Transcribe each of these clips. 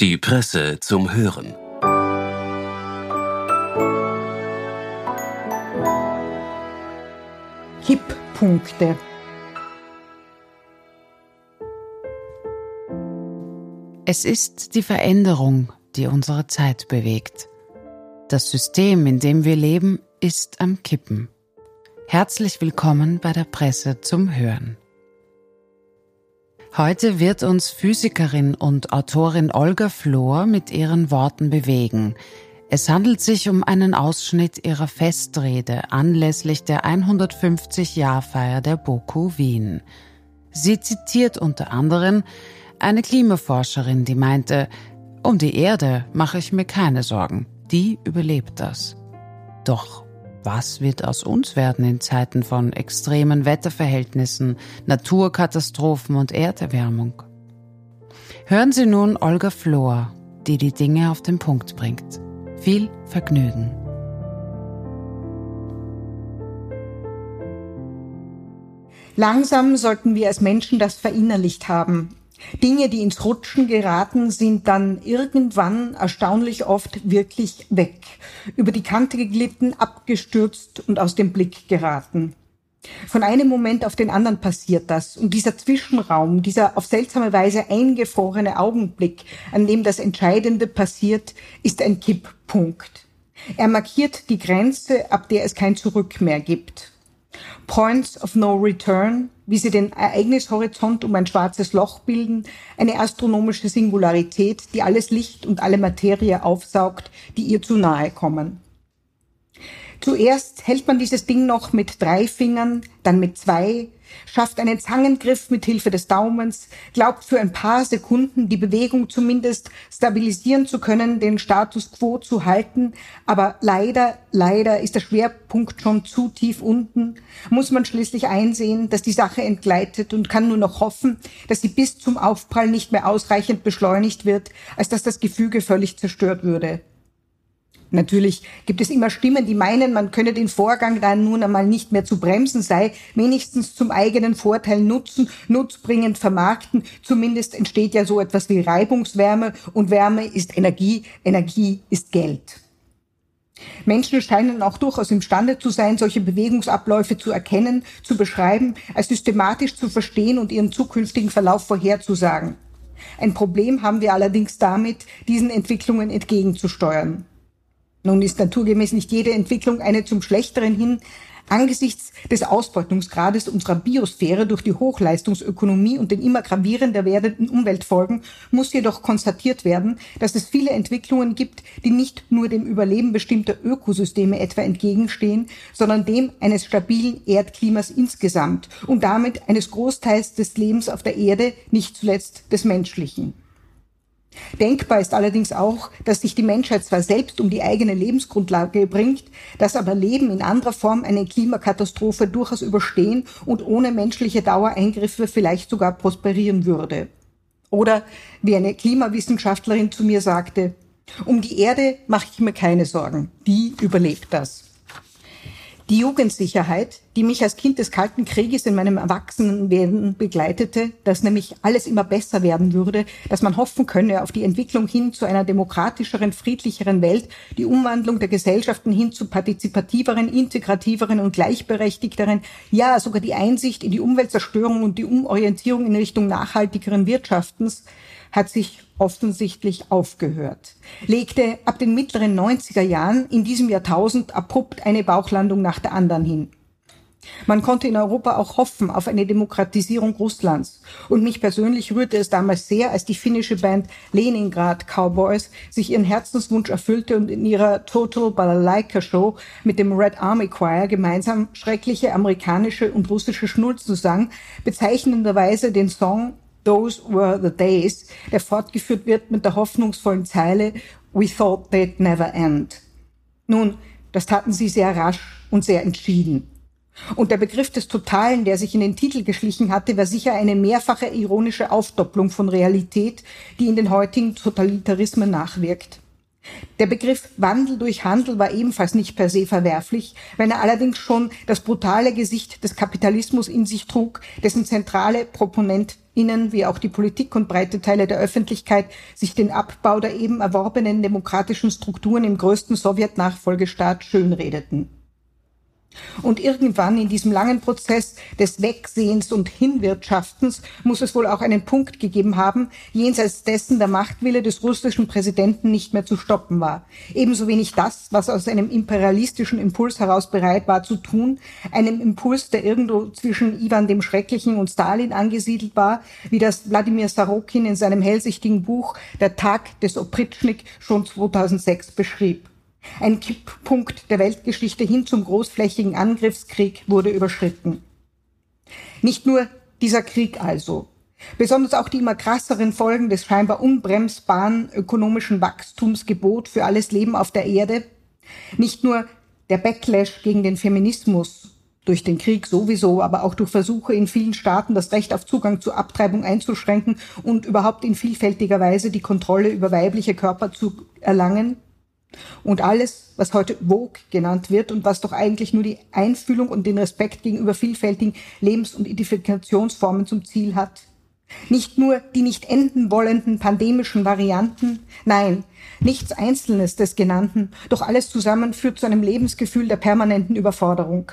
Die Presse zum Hören. Kipppunkte. Es ist die Veränderung, die unsere Zeit bewegt. Das System, in dem wir leben, ist am Kippen. Herzlich willkommen bei der Presse zum Hören. Heute wird uns Physikerin und Autorin Olga Flor mit ihren Worten bewegen. Es handelt sich um einen Ausschnitt ihrer Festrede anlässlich der 150-Jahrfeier der BOKU Wien. Sie zitiert unter anderem eine Klimaforscherin, die meinte, um die Erde mache ich mir keine Sorgen, die überlebt das. Doch was wird aus uns werden in Zeiten von extremen Wetterverhältnissen, Naturkatastrophen und Erderwärmung? Hören Sie nun Olga Flor, die die Dinge auf den Punkt bringt. Viel Vergnügen. Langsam sollten wir als Menschen das verinnerlicht haben. Dinge, die ins Rutschen geraten, sind dann irgendwann erstaunlich oft wirklich weg, über die Kante geglitten, abgestürzt und aus dem Blick geraten. Von einem Moment auf den anderen passiert das. Und dieser Zwischenraum, dieser auf seltsame Weise eingefrorene Augenblick, an dem das Entscheidende passiert, ist ein Kipppunkt. Er markiert die Grenze, ab der es kein Zurück mehr gibt. Points of No Return, wie sie den Ereignishorizont um ein schwarzes Loch bilden, eine astronomische Singularität, die alles Licht und alle Materie aufsaugt, die ihr zu nahe kommen. Zuerst hält man dieses Ding noch mit drei Fingern, dann mit zwei, schafft einen Zangengriff mit Hilfe des Daumens, glaubt für ein paar Sekunden die Bewegung zumindest stabilisieren zu können, den Status quo zu halten, aber leider, leider ist der Schwerpunkt schon zu tief unten, muss man schließlich einsehen, dass die Sache entgleitet und kann nur noch hoffen, dass sie bis zum Aufprall nicht mehr ausreichend beschleunigt wird, als dass das Gefüge völlig zerstört würde. Natürlich gibt es immer Stimmen, die meinen, man könne den Vorgang dann nun einmal nicht mehr zu bremsen sei, wenigstens zum eigenen Vorteil nutzen, nutzbringend vermarkten. Zumindest entsteht ja so etwas wie Reibungswärme und Wärme ist Energie, Energie ist Geld. Menschen scheinen auch durchaus imstande zu sein, solche Bewegungsabläufe zu erkennen, zu beschreiben, als systematisch zu verstehen und ihren zukünftigen Verlauf vorherzusagen. Ein Problem haben wir allerdings damit, diesen Entwicklungen entgegenzusteuern. Nun ist naturgemäß nicht jede Entwicklung eine zum Schlechteren hin. Angesichts des Ausbeutungsgrades unserer Biosphäre durch die Hochleistungsökonomie und den immer gravierender werdenden Umweltfolgen muss jedoch konstatiert werden, dass es viele Entwicklungen gibt, die nicht nur dem Überleben bestimmter Ökosysteme etwa entgegenstehen, sondern dem eines stabilen Erdklimas insgesamt und damit eines Großteils des Lebens auf der Erde, nicht zuletzt des menschlichen. Denkbar ist allerdings auch, dass sich die Menschheit zwar selbst um die eigene Lebensgrundlage bringt, dass aber Leben in anderer Form eine Klimakatastrophe durchaus überstehen und ohne menschliche Dauereingriffe vielleicht sogar prosperieren würde. Oder wie eine Klimawissenschaftlerin zu mir sagte, um die Erde mache ich mir keine Sorgen, die überlebt das. Die Jugendsicherheit, die mich als Kind des Kalten Krieges in meinem Erwachsenenwerden begleitete, dass nämlich alles immer besser werden würde, dass man hoffen könne auf die Entwicklung hin zu einer demokratischeren, friedlicheren Welt, die Umwandlung der Gesellschaften hin zu partizipativeren, integrativeren und gleichberechtigteren, ja sogar die Einsicht in die Umweltzerstörung und die Umorientierung in Richtung nachhaltigeren Wirtschaftens, hat sich offensichtlich aufgehört, legte ab den mittleren 90er Jahren in diesem Jahrtausend abrupt eine Bauchlandung nach der anderen hin. Man konnte in Europa auch hoffen auf eine Demokratisierung Russlands. Und mich persönlich rührte es damals sehr, als die finnische Band Leningrad Cowboys sich ihren Herzenswunsch erfüllte und in ihrer Total Balalaika Show mit dem Red Army Choir gemeinsam schreckliche amerikanische und russische Schnulzen sang, bezeichnenderweise den Song Those were the days, der fortgeführt wird mit der hoffnungsvollen Zeile We thought they'd never end. Nun, das taten sie sehr rasch und sehr entschieden. Und der Begriff des Totalen, der sich in den Titel geschlichen hatte, war sicher eine mehrfache ironische Aufdopplung von Realität, die in den heutigen Totalitarismen nachwirkt. Der Begriff Wandel durch Handel war ebenfalls nicht per se verwerflich, wenn er allerdings schon das brutale Gesicht des Kapitalismus in sich trug, dessen zentrale ProponentInnen wie auch die Politik und breite Teile der Öffentlichkeit sich den Abbau der eben erworbenen demokratischen Strukturen im größten Sowjet-Nachfolgestaat schönredeten. Und irgendwann in diesem langen Prozess des Wegsehens und Hinwirtschaftens muss es wohl auch einen Punkt gegeben haben, jenseits dessen der Machtwille des russischen Präsidenten nicht mehr zu stoppen war. Ebenso wenig das, was aus einem imperialistischen Impuls heraus bereit war zu tun, einem Impuls, der irgendwo zwischen Ivan dem Schrecklichen und Stalin angesiedelt war, wie das Wladimir Sarokin in seinem hellsichtigen Buch Der Tag des Opritschnik schon 2006 beschrieb. Ein Kipppunkt der Weltgeschichte hin zum großflächigen Angriffskrieg wurde überschritten. Nicht nur dieser Krieg also. Besonders auch die immer krasseren Folgen des scheinbar unbremsbaren ökonomischen Wachstumsgebot für alles Leben auf der Erde. Nicht nur der Backlash gegen den Feminismus durch den Krieg sowieso, aber auch durch Versuche in vielen Staaten das Recht auf Zugang zur Abtreibung einzuschränken und überhaupt in vielfältiger Weise die Kontrolle über weibliche Körper zu erlangen. Und alles, was heute Vogue genannt wird und was doch eigentlich nur die Einfühlung und den Respekt gegenüber vielfältigen Lebens- und Identifikationsformen zum Ziel hat. Nicht nur die nicht enden wollenden pandemischen Varianten, nein, nichts Einzelnes des Genannten, doch alles zusammen führt zu einem Lebensgefühl der permanenten Überforderung.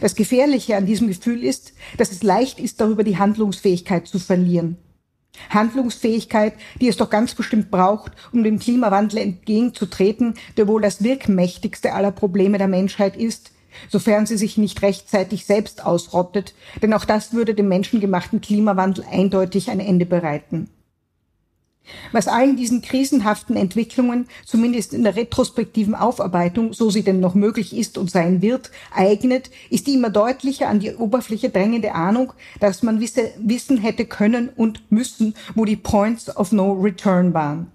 Das Gefährliche an diesem Gefühl ist, dass es leicht ist, darüber die Handlungsfähigkeit zu verlieren. Handlungsfähigkeit, die es doch ganz bestimmt braucht, um dem Klimawandel entgegenzutreten, der wohl das wirkmächtigste aller Probleme der Menschheit ist, sofern sie sich nicht rechtzeitig selbst ausrottet, denn auch das würde dem menschengemachten Klimawandel eindeutig ein Ende bereiten. Was allen diesen krisenhaften Entwicklungen, zumindest in der retrospektiven Aufarbeitung, so sie denn noch möglich ist und sein wird, eignet, ist die immer deutlicher an die Oberfläche drängende Ahnung, dass man wisse, wissen hätte können und müssen, wo die Points of No Return waren.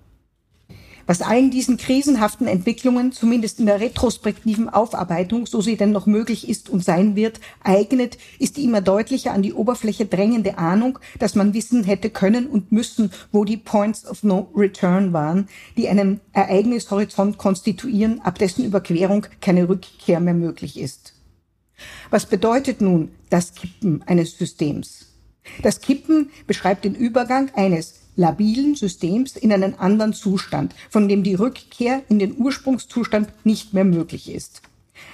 Was allen diesen krisenhaften Entwicklungen, zumindest in der retrospektiven Aufarbeitung, so sie denn noch möglich ist und sein wird, eignet, ist die immer deutlicher an die Oberfläche drängende Ahnung, dass man wissen hätte können und müssen, wo die Points of No Return waren, die einen Ereignishorizont konstituieren, ab dessen Überquerung keine Rückkehr mehr möglich ist. Was bedeutet nun das Kippen eines Systems? Das Kippen beschreibt den Übergang eines labilen Systems in einen anderen Zustand, von dem die Rückkehr in den Ursprungszustand nicht mehr möglich ist.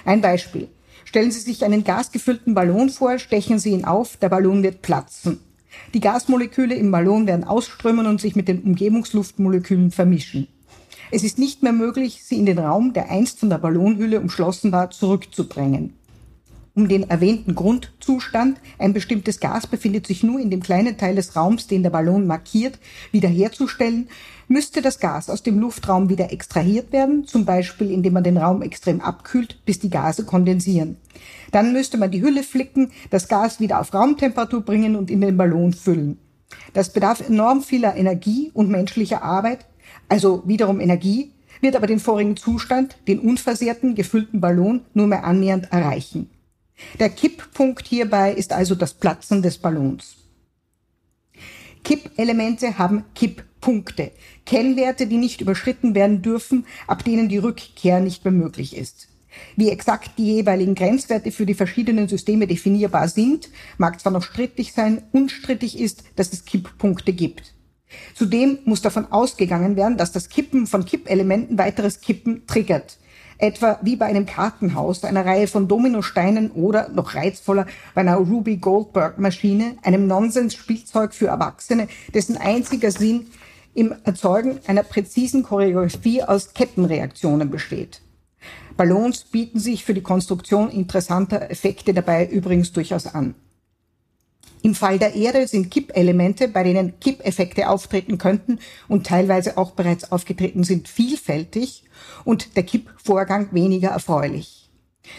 Ein Beispiel. Stellen Sie sich einen gasgefüllten Ballon vor, stechen Sie ihn auf, der Ballon wird platzen. Die Gasmoleküle im Ballon werden ausströmen und sich mit den Umgebungsluftmolekülen vermischen. Es ist nicht mehr möglich, sie in den Raum, der einst von der Ballonhülle umschlossen war, zurückzudrängen um den erwähnten Grundzustand, ein bestimmtes Gas befindet sich nur in dem kleinen Teil des Raums, den der Ballon markiert, wiederherzustellen, müsste das Gas aus dem Luftraum wieder extrahiert werden, zum Beispiel indem man den Raum extrem abkühlt, bis die Gase kondensieren. Dann müsste man die Hülle flicken, das Gas wieder auf Raumtemperatur bringen und in den Ballon füllen. Das bedarf enorm vieler Energie und menschlicher Arbeit, also wiederum Energie, wird aber den vorigen Zustand, den unversehrten, gefüllten Ballon, nur mehr annähernd erreichen. Der Kipppunkt hierbei ist also das Platzen des Ballons. Kippelemente haben Kipppunkte, Kennwerte, die nicht überschritten werden dürfen, ab denen die Rückkehr nicht mehr möglich ist. Wie exakt die jeweiligen Grenzwerte für die verschiedenen Systeme definierbar sind, mag zwar noch strittig sein, unstrittig ist, dass es Kipppunkte gibt. Zudem muss davon ausgegangen werden, dass das Kippen von Kippelementen weiteres Kippen triggert etwa wie bei einem Kartenhaus, einer Reihe von Dominosteinen oder, noch reizvoller, bei einer Ruby Goldberg Maschine, einem Nonsens-Spielzeug für Erwachsene, dessen einziger Sinn im Erzeugen einer präzisen Choreografie aus Kettenreaktionen besteht. Ballons bieten sich für die Konstruktion interessanter Effekte dabei übrigens durchaus an. Im Fall der Erde sind Kippelemente, bei denen Kippeffekte auftreten könnten und teilweise auch bereits aufgetreten sind, vielfältig und der Kippvorgang weniger erfreulich.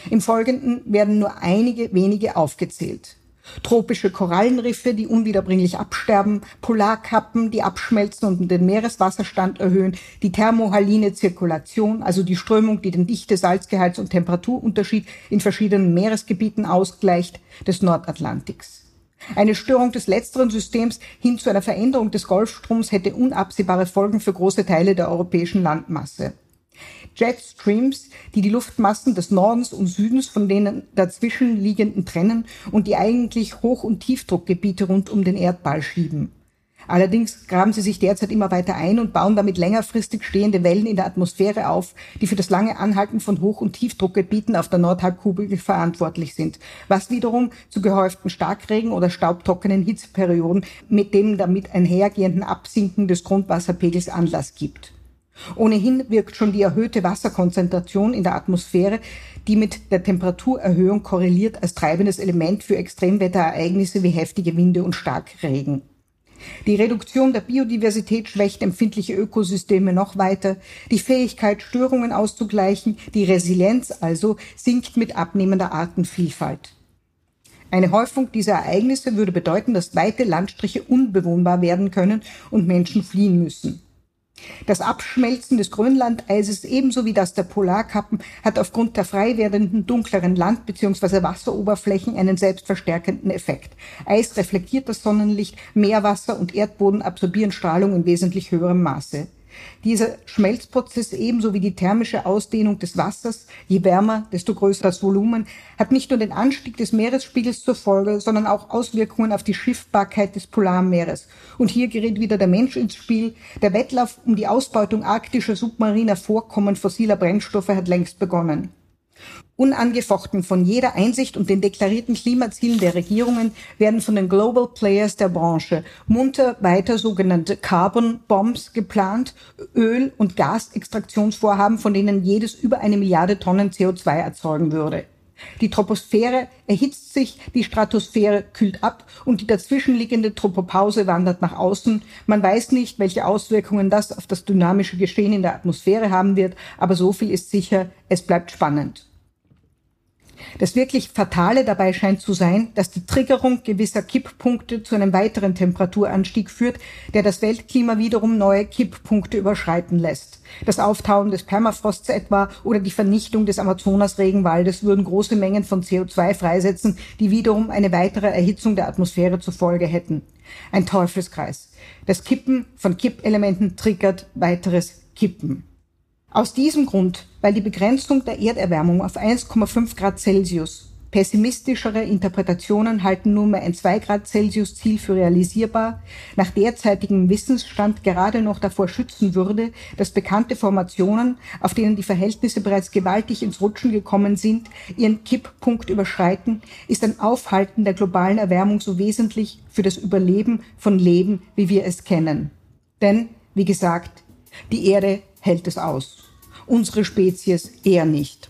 Im Folgenden werden nur einige wenige aufgezählt. Tropische Korallenriffe, die unwiederbringlich absterben, Polarkappen, die abschmelzen und den Meereswasserstand erhöhen, die thermohaline Zirkulation, also die Strömung, die den Dichte, Salzgehalts- und Temperaturunterschied in verschiedenen Meeresgebieten ausgleicht, des Nordatlantiks. Eine Störung des letzteren Systems hin zu einer Veränderung des Golfstroms hätte unabsehbare Folgen für große Teile der europäischen Landmasse. Jetstreams, die die Luftmassen des Nordens und Südens von den dazwischen liegenden trennen und die eigentlich Hoch- und Tiefdruckgebiete rund um den Erdball schieben. Allerdings graben sie sich derzeit immer weiter ein und bauen damit längerfristig stehende Wellen in der Atmosphäre auf, die für das lange Anhalten von Hoch- und Tiefdruckgebieten auf der Nordhalbkugel verantwortlich sind, was wiederum zu gehäuften Starkregen oder staubtrockenen Hitzeperioden mit dem damit einhergehenden Absinken des Grundwasserpegels Anlass gibt. Ohnehin wirkt schon die erhöhte Wasserkonzentration in der Atmosphäre, die mit der Temperaturerhöhung korreliert, als treibendes Element für Extremwetterereignisse wie heftige Winde und Starkregen. Die Reduktion der Biodiversität schwächt empfindliche Ökosysteme noch weiter. Die Fähigkeit, Störungen auszugleichen, die Resilienz also, sinkt mit abnehmender Artenvielfalt. Eine Häufung dieser Ereignisse würde bedeuten, dass weite Landstriche unbewohnbar werden können und Menschen fliehen müssen. Das Abschmelzen des Grönlandeises ebenso wie das der Polarkappen hat aufgrund der frei werdenden dunkleren Land- bzw. Wasseroberflächen einen selbstverstärkenden Effekt. Eis reflektiert das Sonnenlicht, Meerwasser und Erdboden absorbieren Strahlung in wesentlich höherem Maße. Dieser Schmelzprozess ebenso wie die thermische Ausdehnung des Wassers, je wärmer, desto größer das Volumen, hat nicht nur den Anstieg des Meeresspiegels zur Folge, sondern auch Auswirkungen auf die Schiffbarkeit des Polarmeeres. Und hier gerät wieder der Mensch ins Spiel. Der Wettlauf um die Ausbeutung arktischer submariner Vorkommen fossiler Brennstoffe hat längst begonnen. Unangefochten von jeder Einsicht und den deklarierten Klimazielen der Regierungen werden von den Global Players der Branche munter weiter sogenannte Carbon Bombs geplant, Öl- und Gasextraktionsvorhaben, von denen jedes über eine Milliarde Tonnen CO2 erzeugen würde. Die Troposphäre erhitzt sich, die Stratosphäre kühlt ab und die dazwischenliegende Tropopause wandert nach außen. Man weiß nicht, welche Auswirkungen das auf das dynamische Geschehen in der Atmosphäre haben wird, aber so viel ist sicher, es bleibt spannend. Das wirklich Fatale dabei scheint zu sein, dass die Triggerung gewisser Kipppunkte zu einem weiteren Temperaturanstieg führt, der das Weltklima wiederum neue Kipppunkte überschreiten lässt. Das Auftauen des Permafrosts etwa oder die Vernichtung des Amazonas-Regenwaldes würden große Mengen von CO2 freisetzen, die wiederum eine weitere Erhitzung der Atmosphäre zur Folge hätten. Ein Teufelskreis. Das Kippen von Kippelementen triggert weiteres Kippen. Aus diesem Grund, weil die Begrenzung der Erderwärmung auf 1,5 Grad Celsius Pessimistischere Interpretationen halten nunmehr ein 2 Grad Celsius Ziel für realisierbar, nach derzeitigem Wissensstand gerade noch davor schützen würde, dass bekannte Formationen, auf denen die Verhältnisse bereits gewaltig ins Rutschen gekommen sind, ihren Kipppunkt überschreiten, ist ein Aufhalten der globalen Erwärmung so wesentlich für das Überleben von Leben, wie wir es kennen. Denn, wie gesagt, die Erde hält es aus. Unsere Spezies eher nicht.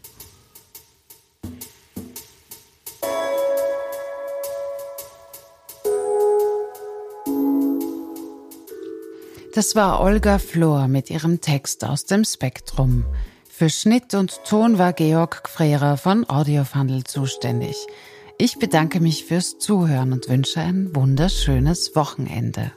Das war Olga Flor mit ihrem Text aus dem Spektrum. Für Schnitt und Ton war Georg Gfrera von Audiofundel zuständig. Ich bedanke mich fürs Zuhören und wünsche ein wunderschönes Wochenende.